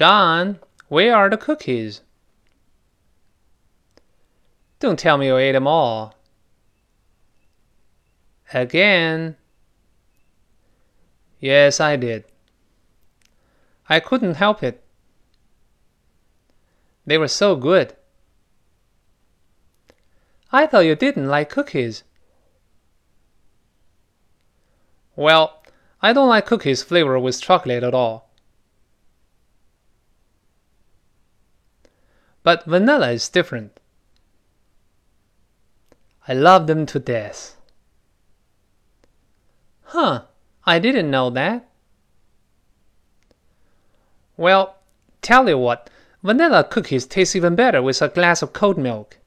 John, where are the cookies? Don't tell me you ate them all. Again. Yes, I did. I couldn't help it. They were so good. I thought you didn't like cookies. Well, I don't like cookies flavored with chocolate at all. But vanilla is different. I love them to death. Huh, I didn't know that. Well, tell you what, vanilla cookies taste even better with a glass of cold milk.